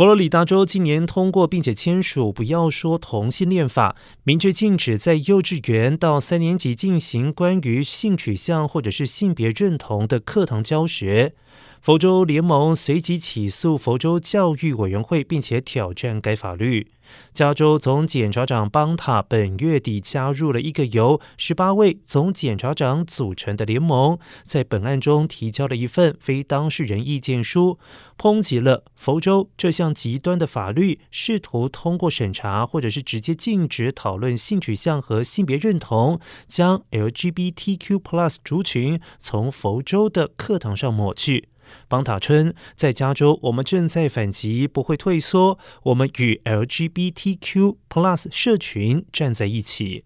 佛罗里达州今年通过并且签署《不要说同性恋法》，明确禁止在幼稚园到三年级进行关于性取向或者是性别认同的课堂教学。佛州联盟随即起诉佛州教育委员会，并且挑战该法律。加州总检察长邦塔本月底加入了一个由十八位总检察长组成的联盟，在本案中提交了一份非当事人意见书，抨击了佛州这项极端的法律，试图通过审查或者是直接禁止讨论性取向和性别认同，将 LGBTQ+ 族群从佛州的课堂上抹去。邦塔称，在加州，我们正在反击，不会退缩。我们与 LGBTQ+ 社群站在一起。